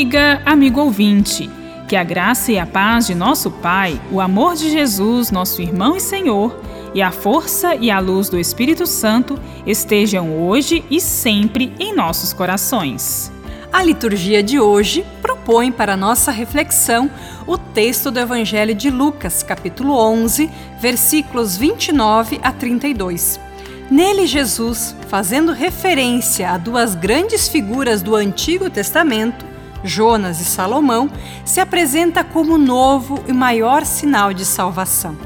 Amiga, amigo ouvinte, que a graça e a paz de nosso Pai, o amor de Jesus, nosso irmão e Senhor, e a força e a luz do Espírito Santo estejam hoje e sempre em nossos corações. A liturgia de hoje propõe para nossa reflexão o texto do Evangelho de Lucas, capítulo 11, versículos 29 a 32. Nele, Jesus, fazendo referência a duas grandes figuras do Antigo Testamento, Jonas e Salomão, se apresenta como novo e maior sinal de salvação.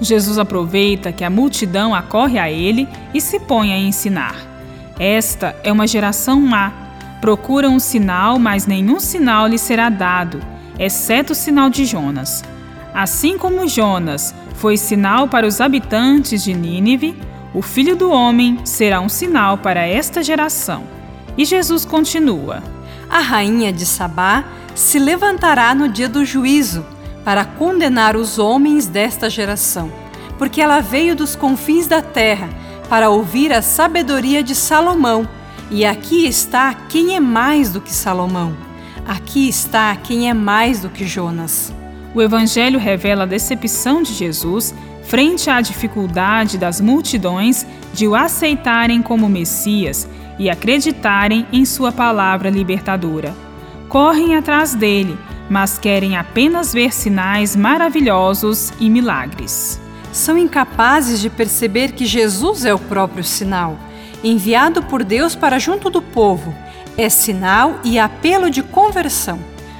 Jesus aproveita que a multidão acorre a ele e se põe a ensinar. Esta é uma geração má. Procura um sinal, mas nenhum sinal lhe será dado, exceto o sinal de Jonas. Assim como Jonas foi sinal para os habitantes de Nínive, o filho do homem será um sinal para esta geração. E Jesus continua a rainha de Sabá se levantará no dia do juízo para condenar os homens desta geração, porque ela veio dos confins da terra para ouvir a sabedoria de Salomão. E aqui está quem é mais do que Salomão. Aqui está quem é mais do que Jonas. O Evangelho revela a decepção de Jesus frente à dificuldade das multidões de o aceitarem como Messias e acreditarem em Sua palavra libertadora. Correm atrás dele, mas querem apenas ver sinais maravilhosos e milagres. São incapazes de perceber que Jesus é o próprio sinal, enviado por Deus para junto do povo. É sinal e apelo de conversão.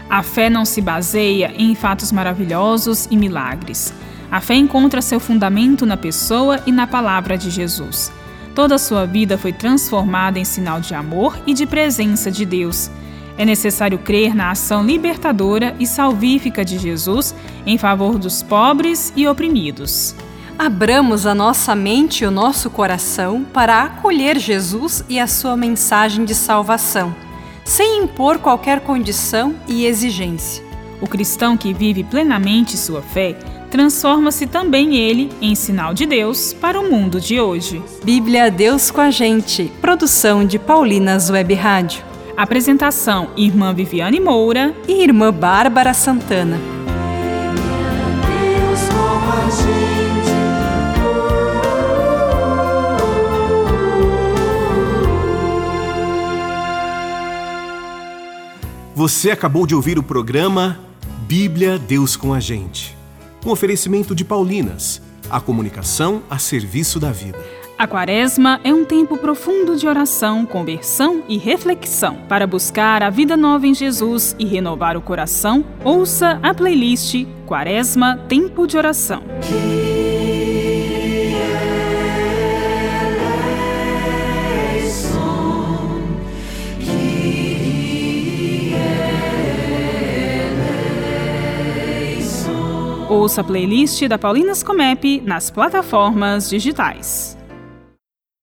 A fé não se baseia em fatos maravilhosos e milagres. A fé encontra seu fundamento na pessoa e na palavra de Jesus. Toda a sua vida foi transformada em sinal de amor e de presença de Deus. É necessário crer na ação libertadora e salvífica de Jesus em favor dos pobres e oprimidos. Abramos a nossa mente e o nosso coração para acolher Jesus e a sua mensagem de salvação, sem impor qualquer condição e exigência. O cristão que vive plenamente sua fé transforma-se também ele em sinal de Deus para o mundo de hoje. Bíblia Deus com a gente. Produção de Paulinas Web Rádio. Apresentação: Irmã Viviane Moura e Irmã Bárbara Santana. Você acabou de ouvir o programa Bíblia Deus com a gente um oferecimento de Paulinas, a comunicação a serviço da vida. A Quaresma é um tempo profundo de oração, conversão e reflexão. Para buscar a vida nova em Jesus e renovar o coração, ouça a playlist Quaresma Tempo de Oração. Ouça a playlist da Paulinas Comep nas plataformas digitais.